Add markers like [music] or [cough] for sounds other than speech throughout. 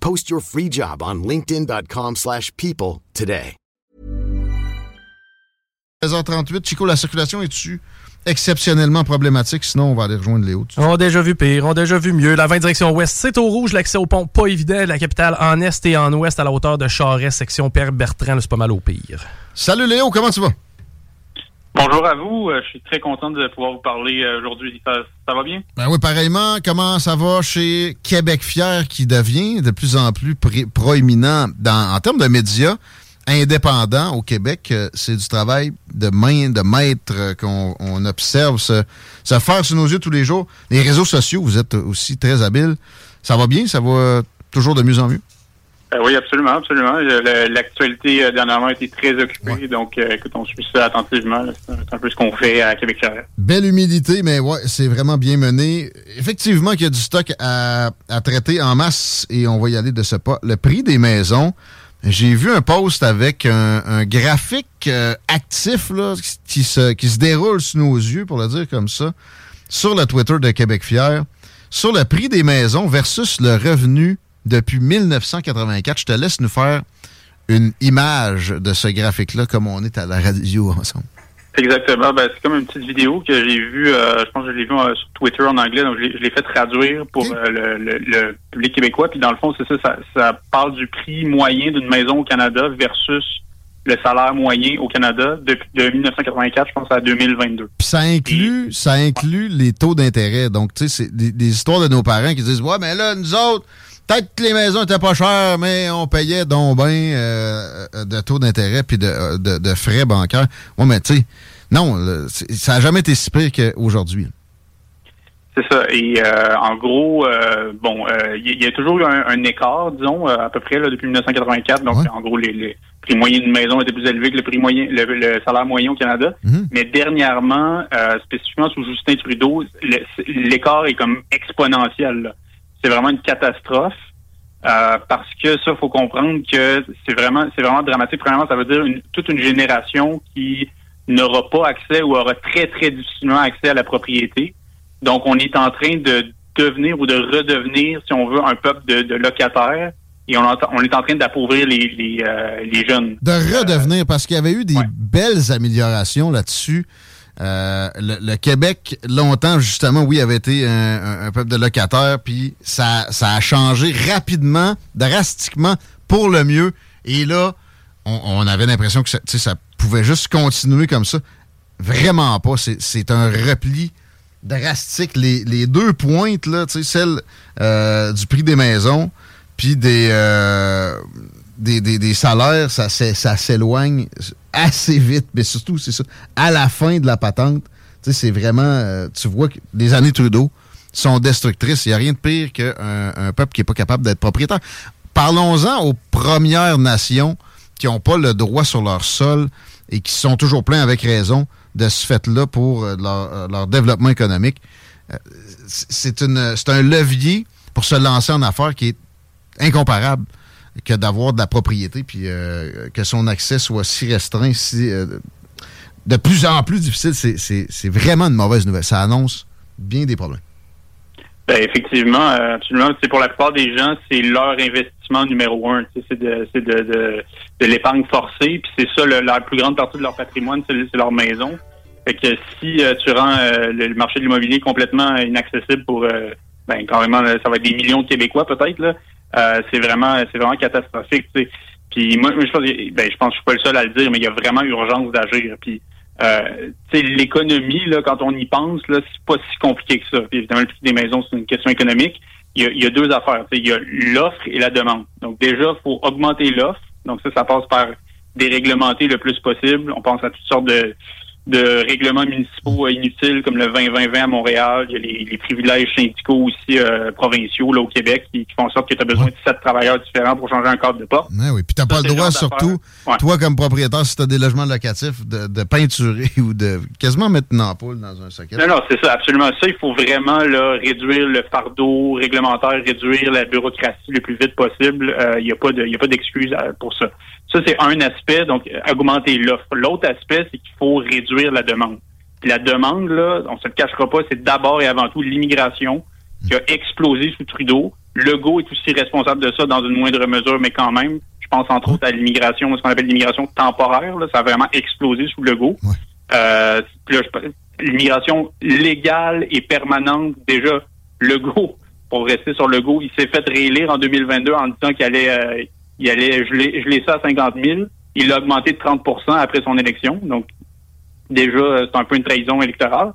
Post your free job on linkedin.com/people slash people today. 13h38, Chico, la circulation est-tu exceptionnellement problématique? Sinon, on va aller rejoindre Léo. On a déjà vu pire, on a déjà vu mieux. La 20 direction ouest, c'est au rouge. L'accès au pont, pas évident. La capitale en est et en ouest à la hauteur de Charest, section Père-Bertrand, là, c'est pas mal au pire. Salut Léo, comment tu vas? Bonjour à vous. Euh, je suis très content de pouvoir vous parler euh, aujourd'hui. Ça, ça va bien? Ben oui, pareillement, comment ça va chez Québec Fier qui devient de plus en plus proéminent en termes de médias indépendants au Québec? Euh, C'est du travail de main de maître qu'on on observe se, se faire sous nos yeux tous les jours. Les réseaux sociaux, vous êtes aussi très habiles. Ça va bien? Ça va toujours de mieux en mieux? Euh, oui, absolument, absolument. Euh, L'actualité euh, dernièrement a été très occupée, donc euh, écoute, on suit ça attentivement. C'est un- peu ce qu'on fait à Québec Charest. Belle humidité, mais ouais, c'est vraiment bien mené. Effectivement qu'il y a du stock à, à traiter en masse et on va y aller de ce pas. Le prix des maisons, j'ai vu un post avec un, un graphique actif là, qui, se, qui se déroule sous nos yeux, pour le dire comme ça, sur le Twitter de Québec Fier, sur le prix des maisons versus le revenu depuis 1984. Je te laisse nous faire une image de ce graphique-là, comme on est à la radio ensemble. Exactement. Ben, c'est comme une petite vidéo que j'ai vue, euh, je pense que je l'ai vue euh, sur Twitter en anglais, donc je l'ai- fait traduire pour euh, le, le- le public québécois. Puis dans le fond, c'est ça, ça, ça parle du prix moyen d'une maison au Canada versus le salaire moyen au Canada depuis de 1984, je pense, à 2022. Puis ça inclut, ça inclut les taux d'intérêt. Donc, tu sais, c'est des, des histoires de nos parents qui disent Ouais, mais là, nous autres, peut-être que les maisons étaient pas chères, mais on payait donc bien euh, euh, de taux d'intérêt puis de, euh, de, de frais bancaires. Ouais, mais tu sais, non, ça n'a jamais été si pire qu'aujourd'hui. C'est ça. Et euh, en gros, euh, bon, il y, a toujours eu un, un écart, disons, à peu près là, depuis 1984. Donc, en gros, les, les prix moyens d'une maison étaient plus élevés que le prix moyen, le, le salaire moyen au Canada. Mais dernièrement, euh, spécifiquement sous Justin Trudeau, l'écart est comme exponentiel. là. C'est vraiment une catastrophe. euh, parce que ça, faut comprendre que c'est vraiment, c'est vraiment dramatique. Premièrement, ça veut dire une- toute une génération qui n'aura pas accès ou aura très très difficilement accès à la propriété. Donc, on est en train de devenir ou de redevenir, si on veut, un peuple de, de locataires. Et on est en train d'appauvrir les, les, euh, les jeunes. De redevenir, parce qu'il y avait eu des belles améliorations là-dessus. Euh, le, Québec, longtemps, justement, oui, avait été un, peuple de locataires, puis ça, a changé rapidement, drastiquement, pour le mieux. Et là, on, avait l'impression que ça, pouvait juste continuer comme ça. Vraiment pas. C'est un repli drastique. Les, deux pointes, là, celle euh, du prix des maisons, puis des, euh, des, des, des salaires, ça, ça s'éloigne assez vite. Mais surtout, c'est ça, à la fin de la patente, c'est vraiment, euh, tu vois que les années Trudeau sont destructrices. Il n'y a rien de pire qu'un un peuple qui n'est pas capable d'être propriétaire. Parlons-en aux Premières Nations qui n'ont pas le droit sur leur sol et qui sont toujours pleins avec raison de ce fait-là pour euh, leur, euh, leur développement économique. C'est une- c'est un levier pour se lancer en affaires qui est incomparable que d'avoir de la propriété puis euh, que son accès soit si restreint, si euh, de plus en plus difficile. C'est- vraiment une mauvaise nouvelle. Ça annonce bien des problèmes. Ben, effectivement, euh, absolument. C'est pour la plupart des gens, c'est leur investissement numéro un. C'est de, l'épargne forcée. Puis c'est ça, la plus grande partie de leur patrimoine, c'est leur maison. Fait que si tu rends le marché de l'immobilier complètement inaccessible pour, ben carrément, ça va être des millions de Québécois peut-être là. Euh, c'est vraiment, c'est vraiment catastrophique. Puis moi, je pense, ben, je pense je suis pas le seul à le dire, mais il y a vraiment urgence d'agir. Puis euh, l'économie, là, quand on y pense, là, c'est pas si compliqué que ça. Puis, évidemment, le prix des maisons, c'est une question économique. Il y a, il y a deux affaires. Il y a l'offre et la demande. Donc déjà, faut augmenter l'offre. Donc ça, ça passe par déréglementer le plus possible. On pense à toutes sortes de de règlements municipaux euh, inutiles comme le 20-20-20 à Montréal. Il y a les, privilèges syndicaux aussi euh, provinciaux là, au Québec qui, font en sorte que tu as besoin de sept travailleurs différents pour changer un cadre de porte. oui, puis tu n'as pas le droit, surtout, toi comme propriétaire, si tu as des logements locatifs, de, peinturer [laughs] ou de quasiment mettre une ampoule dans un socket. Non, non, c'est ça, absolument ça. Il faut vraiment là, réduire le fardeau réglementaire, réduire la bureaucratie le plus vite possible. Euh, il n'y a pas d'excuse pour ça. Ça, c'est un aspect, donc augmenter l'offre. L'autre aspect, c'est qu'il faut réduire la demande. la demande, là, on se le cachera pas, c'est d'abord et avant tout l'immigration qui a explosé sous Trudeau. Legault est aussi responsable de ça dans une moindre mesure, mais quand même, je pense entre autres à l'immigration, ce qu'on appelle l'immigration temporaire. Là, ça a vraiment explosé sous Legault. Euh, l'immigration légale et permanente, déjà, Legault, pour rester sur Legault, il s'est fait réélire en 2022 en disant qu'il allait... Euh, il allait geler, ça à 50 000. Il l'a augmenté de 30% après son élection. Donc, déjà, euh, c'est un peu une trahison électorale.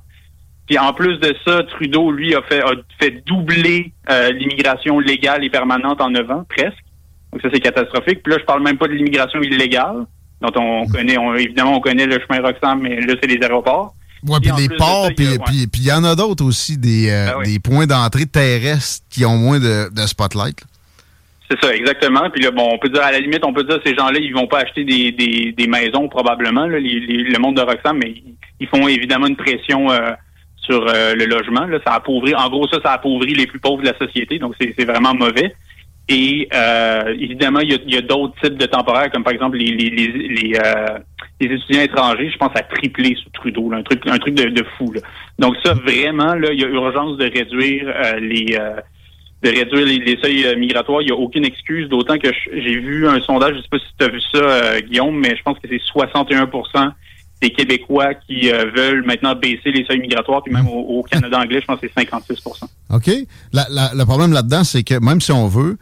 Puis en plus de ça, Trudeau, lui, a fait, a fait doubler euh, l'immigration légale et permanente en 9 ans, presque. Donc ça, c'est catastrophique. Puis là, je parle même pas de l'immigration illégale, dont on connaît, évidemment, on connaît le chemin Roxham, mais là, c'est les aéroports. Oui, puis les ports, puis il y en a d'autres aussi, des, euh, ben des points d'entrée terrestres qui ont moins de, de spotlight. C'est ça, exactement. Puis là, bon, on peut dire à la limite, on peut dire ces gens-là, ils vont pas acheter des, des, des maisons probablement, là, le monde de Roxham, mais ils font évidemment une pression euh, sur euh, le logement. Là. Ça appauvrit, en gros, ça, ça appauvrit les plus pauvres de la société, donc c'est vraiment mauvais. Et euh, évidemment, il y a, d'autres types de temporaires, comme par exemple les, les, les, les, étudiants étrangers. Je pense à tripler sous Trudeau, un truc, un truc de, de fou. Là. Donc ça, vraiment, là, il y a urgence de réduire les de réduire les, seuils euh, migratoires. Il n'y a aucune excuse, d'autant que j'ai vu un sondage, je ne sais pas si tu as vu ça, euh, Guillaume, mais je pense que c'est 61 des Québécois qui euh, veulent maintenant baisser les seuils migratoires, puis même au, Canada anglais, je pense que c'est 56 OK. le problème là-dedans, c'est que même si on veut,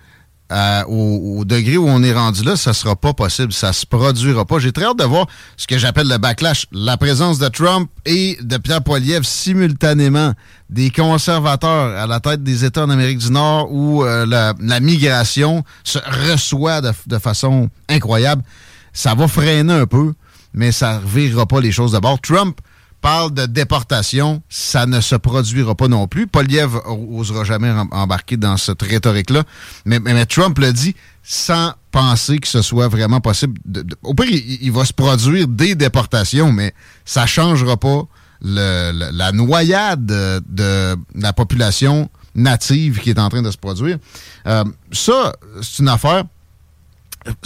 au, degré où on est rendu là, ça sera pas possible, ça se produira pas. J'ai très hâte de voir ce que j'appelle le backlash, la présence de Trump et de Pierre Poilievre simultanément, des conservateurs à la tête des États en Amérique du Nord où euh, la, migration se reçoit de, façon incroyable. Ça va freiner un peu, mais ça ne revirera pas les choses de bord. Trump parle de déportation, ça ne se produira pas non plus. Poliev n'osera jamais embarquer dans cette rhétorique-là. Mais, Trump le dit sans penser que ce soit vraiment possible. au pire, il, va se produire des déportations, mais ça ne changera pas la noyade de, la population native qui est en train de se produire. Euh, ça, c'est une affaire.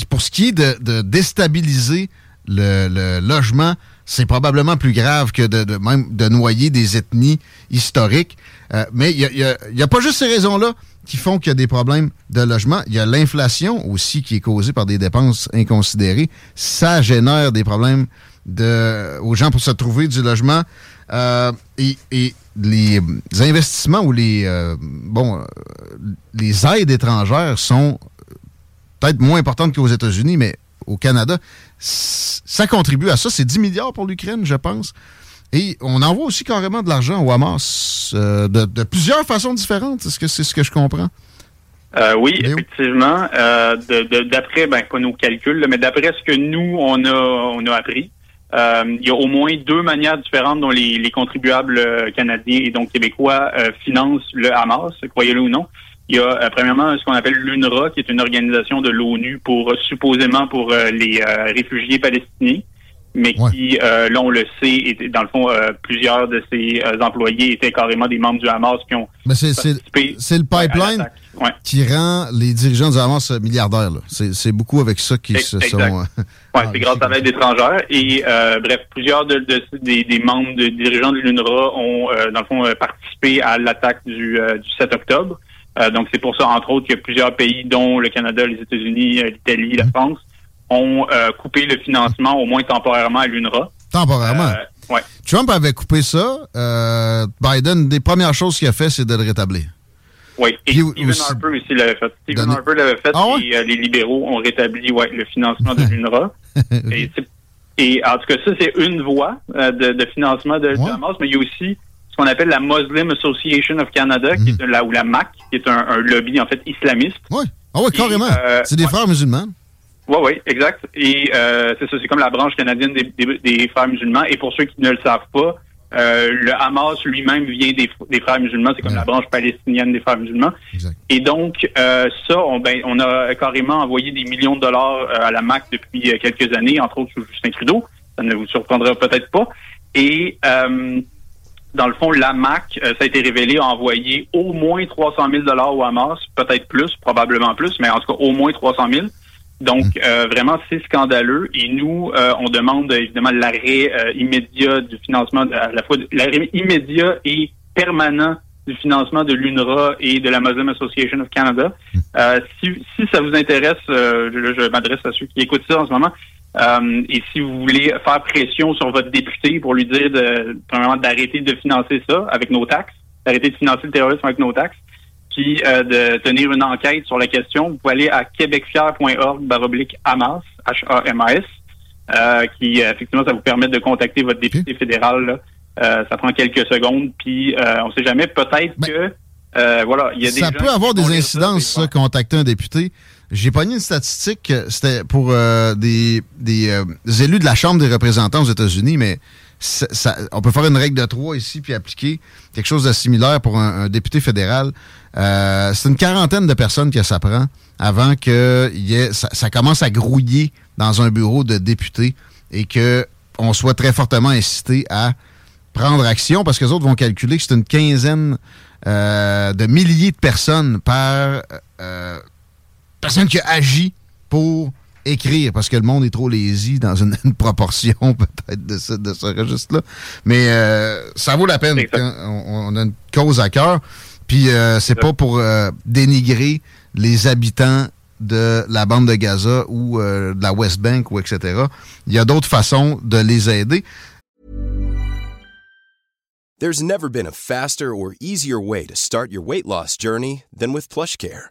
Pour ce qui est de, déstabiliser le logement, c'est probablement plus grave que de, même de noyer des ethnies historiques. Euh, mais il n'y a, pas juste ces raisons-là qui font qu'il y a des problèmes de logement. Il y a l'inflation aussi qui est causée par des dépenses inconsidérées. Ça génère des problèmes de, aux gens pour se trouver du logement. Euh, et, les investissements ou les euh, bon les aides étrangères sont peut-être moins importantes qu'aux États-Unis, mais au Canada, ça contribue à ça. C'est 10 milliards pour l'Ukraine, je pense. Et on envoie aussi carrément de l'argent au Hamas euh, de, plusieurs façons différentes. Est-ce que c'est ce que je comprends? Euh, oui, effectivement. Euh, d'après, ben, pas nos calculs, mais d'après ce que nous, on a, on a appris, il y a au moins deux manières différentes dont les, les contribuables canadiens et donc québécois financent le Hamas, croyez-le ou non. Il y a euh, premièrement ce qu'on appelle l'UNRWA, qui est une organisation de l'ONU pour euh, supposément pour euh, les réfugiés palestiniens, mais qui, là on le sait, était, dans le fond, plusieurs de ses employés étaient carrément des membres du Hamas qui ont mais c'est, c'est, le pipeline qui rend les dirigeants du Hamas milliardaires. C'est, beaucoup avec ça qu'ils se sont... oui, [laughs] c'est grâce à l'aide étrangère. Et bref, plusieurs de, des, des, membres de dirigeants de l'UNRWA ont, dans le fond, participé à l'attaque du, du 7 octobre. Euh, donc, c'est pour ça, entre autres, que plusieurs pays, dont le Canada, les États-Unis, euh, l'Italie, la France, ont euh, coupé le financement, au moins temporairement, à l'UNRWA. Temporairement? ouais. Trump avait coupé ça. Biden, des premières choses qu'il a fait, c'est de le rétablir. Oui, et Stephen Harper aussi l'avait fait. Stephen Harper l'avait fait ah et euh, les libéraux ont rétabli ouais, le financement de [laughs] l'UNRWA. et, en tout cas, ça, c'est une voie euh, de, financement de, Hamas, mais il y a aussi qu'on appelle la Muslim Association of Canada, qui mhm. est la, ou la MAC, qui est un, lobby, en fait, islamiste. Oui, ah oui, carrément. Euh, c'est des frères musulmans. Oui, oui, exact. Et c'est ça, c'est comme la branche canadienne des, des, frères musulmans. Et pour ceux qui ne le savent pas, euh, le Hamas lui-même vient des, des, frères musulmans, c'est comme la branche palestinienne des frères musulmans. Et donc, euh, ça, on, ben, on a carrément envoyé des millions de dollars euh, à la MAC depuis quelques années, entre autres sous Justin Trudeau. Ça ne vous surprendra peut-être pas. Et dans le fond, la MAC, ça a été révélé, a envoyé au moins 300 000 dollars au Hamas, peut-être plus, probablement plus, mais en tout cas au moins 300 000. Donc, mm. euh, vraiment, c'est scandaleux. Et nous, euh, on demande évidemment l'arrêt euh, immédiat du financement, à la fois l'arrêt immédiat et permanent du financement de l'UNRWA et de la Muslim Association of Canada. Mm. si, si ça vous intéresse, je, je m'adresse à ceux qui écoutent ça en ce moment, et si vous voulez faire pression sur votre député pour lui dire de, premièrement d'arrêter de financer ça avec nos taxes, d'arrêter de financer le terrorisme avec nos taxes, euh, de tenir une enquête sur la question, vous pouvez aller à québecfier.org baroblique Hamas, H-A-M-A-S, euh, qui euh, effectivement ça vous permet de contacter votre député fédéral. ça prend quelques secondes, puis on ne sait jamais, peut-être ben, que voilà, il y a des Ça peut avoir des incidences, ça, contacter un député. J'ai pogné une statistique, c'était pour des, des élus de la Chambre des représentants aux États-Unis, mais on peut faire une règle de trois ici puis appliquer quelque chose de similaire pour un, député fédéral. Euh, c'est une quarantaine de personnes que ça prend avant que ça, commence à grouiller dans un bureau de député et que on soit très fortement incité à prendre action parce que les autres vont calculer que c'est une quinzaine euh, de milliers de personnes par euh, personne qui a agi pour écrire parce que le monde est trop lazy dans une, [laughs] proportion [laughs] peut-être de ce, de ce registre-là. Mais euh, ça vaut la peine. On, a une cause à cœur. Puis euh, c'est pas pour euh, dénigrer les habitants de la bande de Gaza ou de la West Bank ou etc. Il y a d'autres façons de les aider. There's never been a faster or easier way to start your weight loss journey than with PlushCare.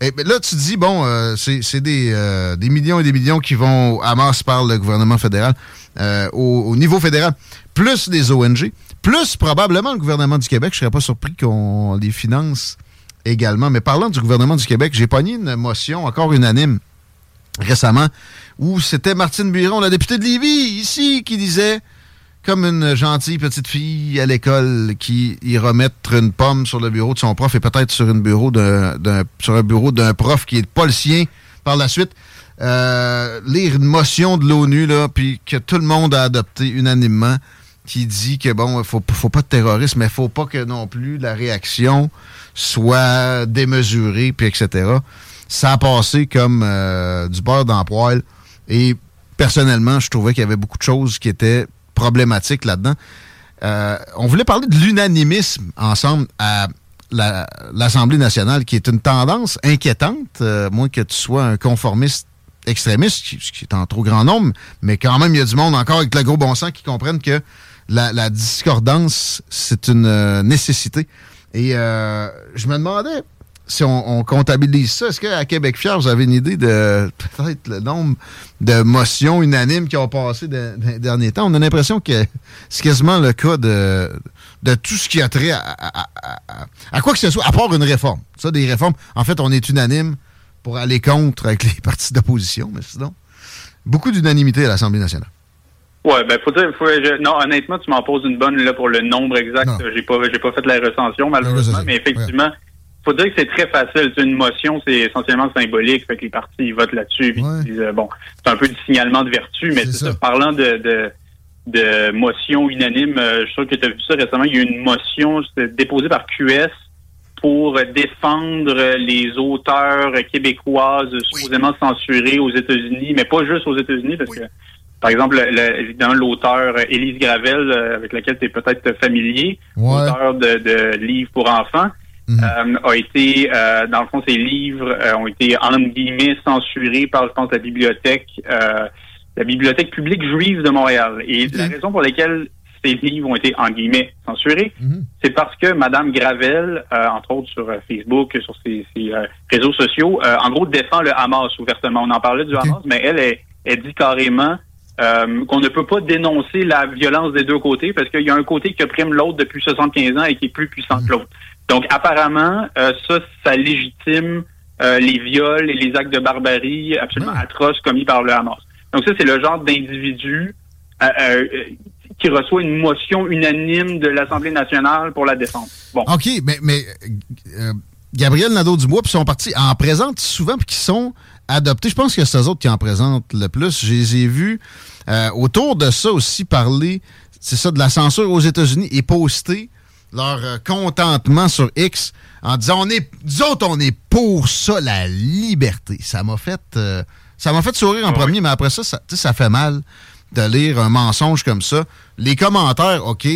Et eh, là, tu dis, bon, euh, c'est euh, des, millions et des millions qui vont Hamas par le gouvernement fédéral, euh, au, niveau fédéral, plus des ONG, plus probablement le gouvernement du Québec. Je serais pas surpris qu'on les finance également. Mais parlant du gouvernement du Québec, j'ai pogné une motion encore unanime récemment où c'était Martine Buron, la députée de Lévis, ici, qui disait comme une gentille petite fille à l'école qui ira mettre une pomme sur le bureau de son prof et peut-être sur, sur un bureau d'un prof qui n'est pas le sien par la suite. Euh, lire une motion de l'ONU, là, puis que tout le monde a adopté unanimement, qui dit que, bon, faut, faut pas de terrorisme, mais faut pas que non plus la réaction soit démesurée, puis etc. Ça a passé comme euh, du beurre dans poil. Et personnellement, je trouvais qu'il y avait beaucoup de choses qui étaient problématique là-dedans. Euh, on voulait parler de l'unanimisme ensemble à l'Assemblée nationale, qui est une tendance inquiétante, euh, moins que tu sois un conformiste extrémiste, qui, qui, est en trop grand nombre, mais quand même, il y a du monde encore avec le gros bon sens qui comprennent que la, discordance, c'est une euh, nécessité. Et je me demandais, si on, comptabilise ça, est-ce qu'à Québec Fier, vous avez une idée de peut-être le nombre de motions unanimes qui ont passé dans les derniers temps? On a l'impression que c'est quasiment le cas de, de tout ce qui a trait à, à, quoi que ce soit, à part une réforme. Ça, des réformes, en fait, on est unanime pour aller contre avec les partis d'opposition, mais sinon, beaucoup d'unanimité à l'Assemblée nationale. Ouais, ben faut dire, faut, je- non, honnêtement, tu m'en poses une bonne là pour le nombre exact. J'ai pas, j'ai pas fait la recension malheureusement, mais effectivement, faut dire que c'est très facile. C'est une motion, c'est essentiellement symbolique, fait que les partis ils votent là-dessus. disent, euh, bon, c'est un peu du signalement de vertu, mais c'est ça. Parlant de, de de motion unanime, euh, je suis sûr que tu as vu ça récemment. Il y a eu une motion déposée par QS pour défendre les auteurs québécoises supposément censurés aux États-Unis, mais pas juste aux États-Unis, parce que par exemple, le- le- évidemment, l'auteur euh, Élise Gravel, euh, avec laquelle tu es peut-être familier, auteur de, de livres pour enfants, euh, a été, euh, dans le fond, ses livres euh, ont été, en guillemets, censurés par, je pense, la bibliothèque, euh, la bibliothèque publique juive de Montréal. Et la raison pour laquelle ces livres ont été, en guillemets, censurés, c'est parce que Madame Gravel, euh, entre autres sur euh, Facebook, sur ses, ses, réseaux sociaux, euh, en gros, défend le Hamas ouvertement. On en parlait du Hamas, mais elle, elle, elle dit carrément euh, qu'on ne peut pas dénoncer la violence des deux côtés parce qu'il y a un côté qui opprime l'autre depuis 75 ans et qui est plus puissant que l'autre. Donc, apparemment, euh, ça, ça légitime euh, les viols et les actes de barbarie absolument atroces commis par le Hamas. Donc, ça, c'est le genre d'individu qui reçoit une motion unanime de l'Assemblée nationale pour la défendre. Bon. OK, mais, mais Gabriel Nadeau-Dubois, puis sont partis en présentent souvent, puis qui sont adoptés. Je pense que c'est eux autres qui en présentent le plus. Je les ai vus euh, autour de ça aussi parler, c'est ça, de la censure aux États-Unis et poster leur euh, contentement sur X en disant on est, nous autres, on est pour ça, la liberté. Ça m'a fait, euh, ça m'a fait sourire en premier, mais après ça, ça, ça fait mal de lire un mensonge comme ça. Les commentaires, OK,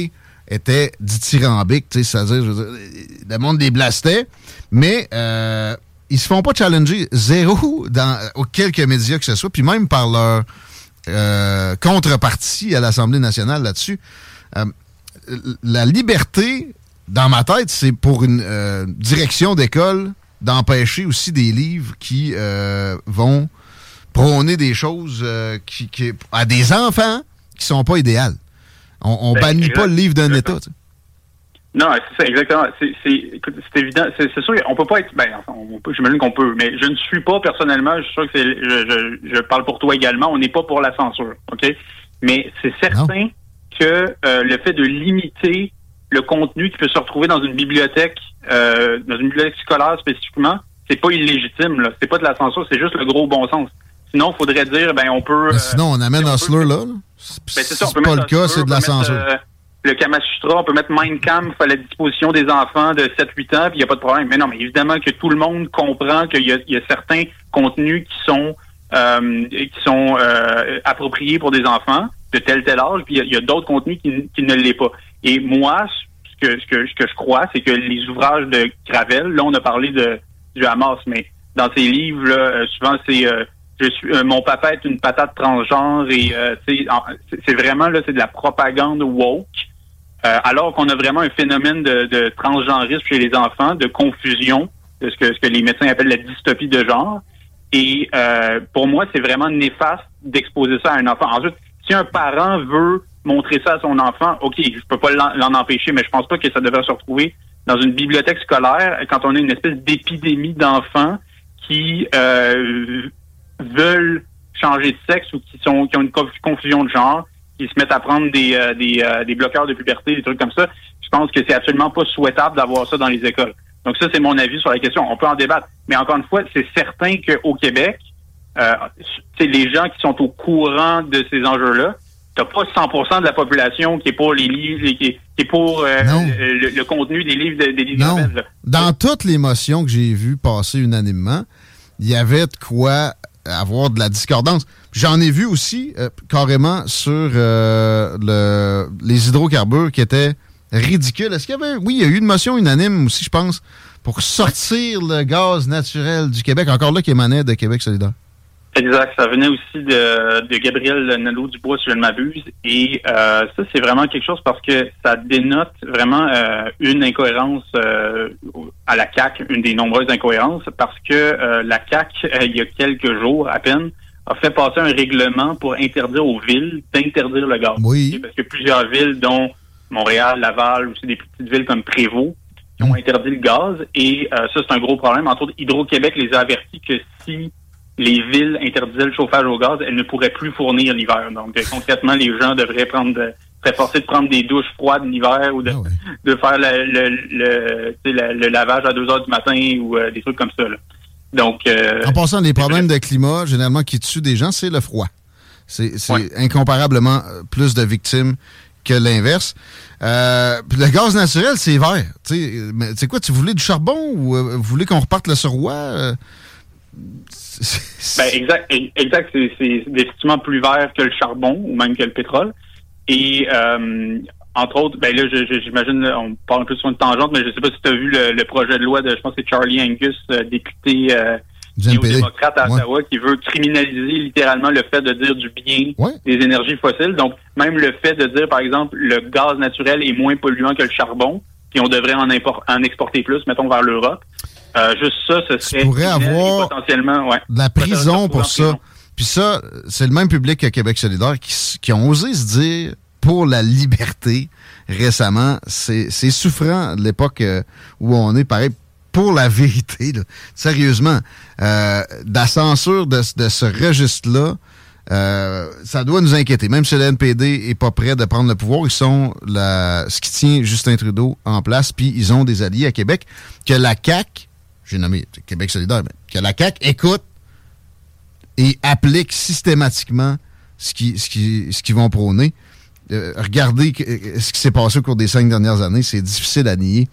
étaient dithyrambiques, tu sais, c'est-à-dire, le monde les blastait, mais euh, ils se font pas challenger zéro dans quelques médias que ce soit, puis même par leur euh, contrepartie à l'Assemblée nationale là-dessus. Euh, la liberté, dans ma tête, c'est pour une euh, direction d'école d'empêcher aussi des livres qui vont prôner des choses qui, qui- à des enfants qui sont pas idéales. On, on Ben, bannit pas le livre d'un État. tu sais. Non, c'est ça, exactement. C'est, c'est, écoute, c'est évident. C'est, c'est sûr, on peut pas être. Ben, enfin, on peut, j'imagine qu'on peut, mais je ne suis pas personnellement. Je suis sûr que c'est. Je, je, je parle pour toi également. On n'est pas pour la censure, ok? Mais c'est certain que euh, le fait de limiter le contenu qui peut se retrouver dans une bibliothèque, euh, dans une bibliothèque scolaire spécifiquement, c'est pas illégitime. Là. C'est pas de la censure. C'est juste le gros bon sens. Sinon, il faudrait dire, ben, on peut. Sinon, on amène Hustler là. là. Ben, c'est ça, on peut pas le cas, c'est de la on peut mettre, censure. euh, le Kamasutra, on peut mettre Mein Kampf à la disposition des enfants de 7-8 ans, puis il n'y a pas de problème. Mais non, mais évidemment que tout le monde comprend qu'il y, y a certains contenus qui sont euh, qui sont euh, appropriés pour des enfants de tel tel âge, puis il y a- a, d'autres contenus qui, qui ne l'est pas. Et moi, ce que, ce que, ce que je crois, c'est que les ouvrages de Gravel, là, on a parlé de du Hamas, mais dans ces livres, là, euh, souvent, c'est euh, je suis euh, mon papa est une patate transgenre et euh, c'est- vraiment là, c'est de la propagande woke. Euh, alors qu'on a vraiment un phénomène de, de transgenrisme chez les enfants, de confusion, de ce que, ce que les médecins appellent la dystopie de genre. Et euh, pour moi, c'est vraiment néfaste d'exposer ça à un enfant. Ensuite, si un parent veut montrer ça à son enfant, OK, je peux pas l'en empêcher, mais je pense pas que ça devrait se retrouver dans une bibliothèque scolaire quand on a une espèce d'épidémie d'enfants qui euh, veulent changer de sexe ou qui sont qui ont une conf- confusion de genre, qui se mettent à prendre des euh, des, euh, des bloqueurs de puberté, des trucs comme ça. Je pense que c'est absolument pas souhaitable d'avoir ça dans les écoles. Donc ça, c'est mon avis sur la question. On peut en débattre, mais encore une fois, c'est certain qu'au Québec, euh, les gens qui sont au courant de ces enjeux-là. T'as pas 100% de la population qui est pour les livres, qui est, qui est pour euh, le, le contenu des livres de- des livres Non. Dans toutes les motions que j'ai vues passer unanimement, il y avait de quoi avoir de la discordance. J'en ai vu aussi euh, carrément sur euh, le, les hydrocarbures qui étaient ridicules. Est-ce qu'il y avait... Oui, il y a eu une motion unanime aussi, je pense, pour sortir le gaz naturel du Québec. Encore là, qui émanait de Québec solidaire. Exact. Ça venait aussi de, de Gabriel Nadeau-Dubois, si je ne m'abuse. Et euh, ça, c'est vraiment quelque chose parce que ça dénote vraiment euh, une incohérence euh, à la CAC, une des nombreuses incohérences, parce que la CAC, il y a quelques jours à peine, a fait passer un règlement pour interdire aux villes d'interdire le gaz. Oui. Parce que plusieurs villes, dont Montréal, Laval, aussi des petites villes comme Prévost, qui ont interdit le gaz. Et ça, c'est un gros problème. Entre autres, Hydro-Québec les a avertis que si les villes interdisaient le chauffage au gaz, elles ne pourraient plus fournir l'hiver. Donc, euh, concrètement, les gens devraient prendre de, seraient forcés de prendre des douches froides l'hiver ou de, Ah ouais. de faire le, lavage à 2 heures du matin ou euh, des trucs comme ça. là. Donc, euh, En passant, les problèmes de climat, généralement, qui tuent des gens, c'est le froid. C'est Ouais. incomparablement plus de victimes que l'inverse. Euh, le gaz naturel, c'est vert. Tu sais, quoi, tu voulais du charbon ou vous voulez qu'on reparte le surroi? Ben, exact, exact. C'est, définitivement plus vert que le charbon ou même que le pétrole. Et euh, entre autres, ben là, j'imagine, on parle un peu sur une tangente, mais je sais pas si tu as vu le, le projet de loi de, je pense que c'est Charlie Angus, euh, député euh, néo-démocrate à Ouais. Ottawa, qui veut criminaliser littéralement le fait de dire du bien Ouais. des énergies fossiles. Donc, même le fait de dire, par exemple, le gaz naturel est moins polluant que le charbon, puis on devrait en exporter plus, mettons, vers l'Europe. Euh, juste ça, ce serait pourrais criminel et avoir potentiellement, ouais. de la prison pour ça. Puis ça, c'est le même public que Québec solidaire qui, ont osé se dire pour la liberté récemment. C'est souffrant de l'époque euh, où on est pareil pour la vérité. là. Sérieusement, euh, de la censure de, ce- de ce registre-là, euh, ça doit nous inquiéter. Même si le NPD est pas prêt de prendre le pouvoir, ils sont la, ce qui tient Justin Trudeau en place, puis ils ont des alliés à Québec que la CAQ, j'ai nommé Québec solidaire, mais que la CAQ écoute et applique systématiquement ce qu'ils ce qui, ce vont prôner. Euh, regardez euh, ce qui s'est passé au cours des cinq dernières années, c'est difficile à nier.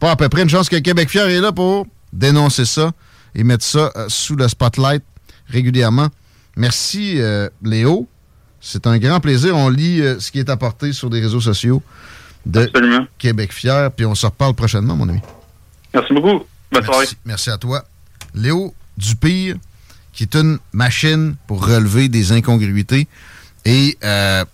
Pas à peu près une chance que Québec Fier est là pour dénoncer ça et mettre ça euh, sous le spotlight régulièrement. Merci, euh, Léo. C'est un grand plaisir. On lit ce qui est apporté sur les réseaux sociaux de Absolument. Québec Fier, puis on se reparle prochainement, mon ami. Merci beaucoup. Merci à toi. Léo Dupire, qui est une machine pour relever des incongruités et euh,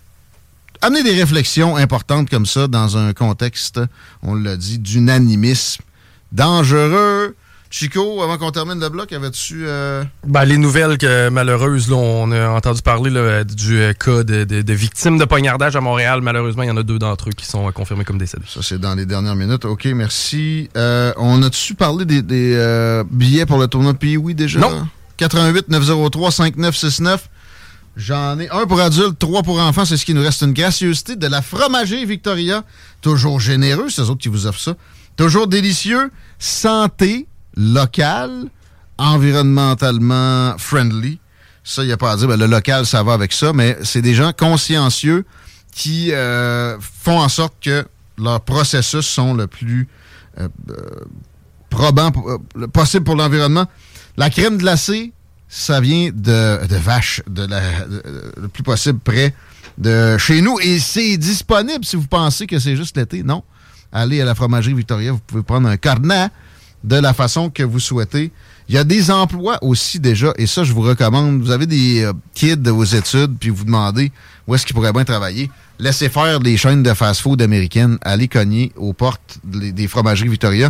amener des réflexions importantes comme ça dans un contexte, on l'a dit, d'unanimisme dangereux. Chico, avant qu'on termine le bloc, avais-tu... euh, Ben, les nouvelles que, malheureuses, là, on a entendu parler là, du euh, cas de, de- de victimes de poignardage à Montréal. Malheureusement, il y en a deux d'entre eux qui sont euh, confirmés comme décédés. Ça, c'est dans les dernières minutes. OK, merci. Euh, on a-tu parlé des, des, billets pour le tournoi Puis oui déjà? Non. 88 903 5969. J'en ai un pour adultes, trois pour enfants. C'est ce qui nous reste. Une gracieuseté de la fromagerie Victoria. Toujours généreux, c'est eux autres qui vous offrent ça. Toujours délicieux. Santé, local, environnementalement friendly. Ça, il n'y a pas à dire. Ben, le local, ça va avec ça, mais c'est des gens consciencieux qui euh, font en sorte que leurs processus sont le plus euh, euh, probants po- euh, le possible pour l'environnement. La crème glacée, ça vient de, vaches, de la, le plus possible près de chez nous. Et c'est disponible si vous pensez que c'est juste l'été. Non. Allez à la fromagerie Victoria, vous pouvez prendre un carnet de la façon que vous souhaitez. Il y a des emplois aussi déjà, et ça, je vous recommande. Vous avez des euh, kids de vos études, puis vous demandez où est-ce qu'ils pourraient bien travailler. Laissez faire les chaînes de fast-food américaines. Allez cogner aux portes des fromageries Victoria.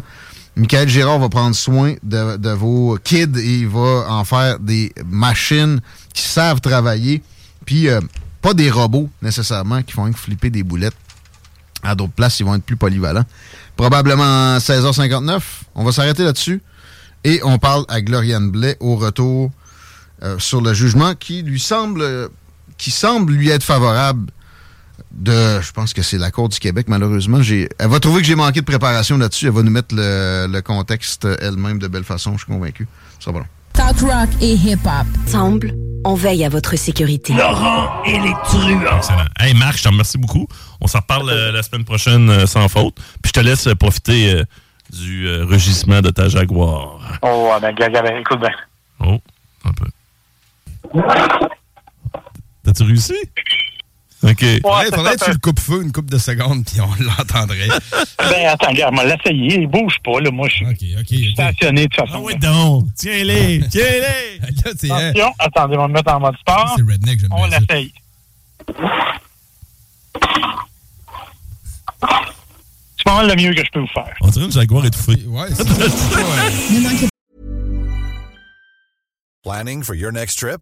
Michael Girard va prendre soin de, vos kids et il va en faire des machines qui savent travailler. Puis, euh, pas des robots nécessairement qui font flipper des boulettes. À d'autres places, ils vont être plus polyvalents. Probablement 16h59. On va s'arrêter là-dessus. Et on parle à Gloriane Blais au retour euh, sur le jugement qui lui semble qui semble lui être favorable de je pense que c'est la Cour du Québec malheureusement elle va trouver que j'ai manqué de préparation là-dessus elle va nous mettre le, contexte elle-même de belle façon je suis convaincu ça va. Talk rock et hip-hop. Ensemble, on veille à votre sécurité. Laurent et les truands. Excellent. Hey Marc, je te remercie beaucoup. On s'en reparle euh, la semaine prochaine euh, sans faute. Puis je te laisse euh, profiter euh, du euh, rugissement de ta Jaguar. Oh, ouais, ben, gaga, ben, écoute bien. Oh, un peu. T'as-tu réussi? OK. faudrait, faudrait que tu le coupes feu une coupe de secondes, puis on l'entendrait. [laughs] Ben, attends, regarde, moi, l'essayer. Il bouge pas, là. Moi, je suis stationné de toute façon. Ah oui, donc. Tiens-les. [laughs] Tiens-les. C'est hein, Attention, attendez, on va me mettre en mode sport. c'est redneck, j'aime On l'essaye. C'est pas mal le mieux que je peux vous faire. On dirait une Jaguar étouffée. Ouais, [laughs] Planning for your next trip?